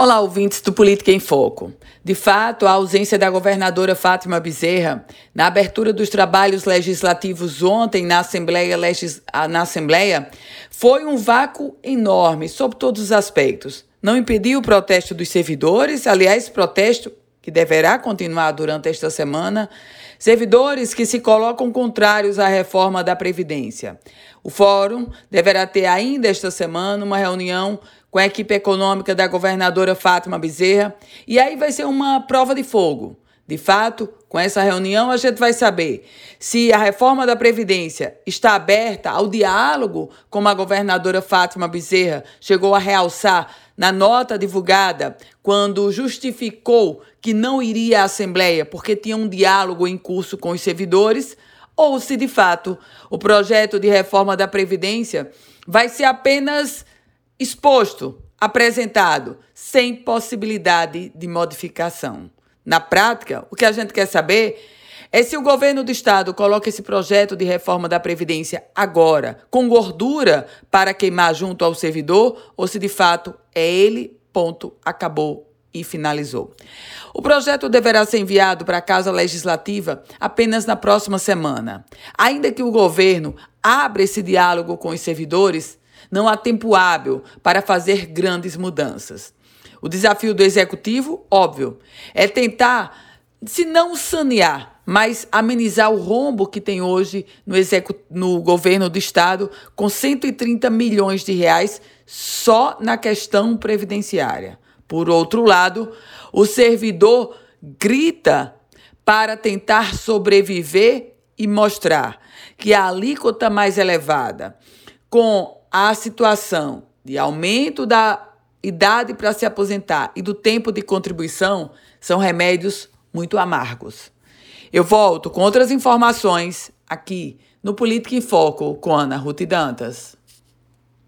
Olá, ouvintes do Política em Foco. De fato, a ausência da governadora Fátima Bezerra na abertura dos trabalhos legislativos ontem na Assembleia, Legis... na Assembleia foi um vácuo enorme sob todos os aspectos. Não impediu o protesto dos servidores, aliás, protesto que deverá continuar durante esta semana, servidores que se colocam contrários à reforma da Previdência. O Fórum deverá ter ainda esta semana uma reunião com a equipe econômica da governadora Fátima Bezerra, e aí vai ser uma prova de fogo. De fato, com essa reunião a gente vai saber se a reforma da Previdência está aberta ao diálogo, como a governadora Fátima Bezerra chegou a realçar na nota divulgada quando justificou que não iria à Assembleia porque tinha um diálogo em curso com os servidores, ou se de fato o projeto de reforma da Previdência vai ser apenas exposto, apresentado, sem possibilidade de modificação. Na prática, o que a gente quer saber é se o governo do estado coloca esse projeto de reforma da Previdência agora, com gordura para queimar junto ao servidor, ou se de fato é ele, ponto, acabou e finalizou. O projeto deverá ser enviado para a Casa Legislativa apenas na próxima semana. Ainda que o governo abra esse diálogo com os servidores, não há tempo hábil para fazer grandes mudanças. O desafio do executivo, óbvio, é tentar, se não sanear, mas amenizar o rombo que tem hoje no, no governo do estado, com 130 milhões de reais só na questão previdenciária. Por outro lado, o servidor grita para tentar sobreviver e mostrar que a alíquota mais elevada, com a situação de aumento da idade para se aposentar e do tempo de contribuição são remédios muito amargos. Eu volto com outras informações aqui no Política em Foco com Ana Ruth Dantas.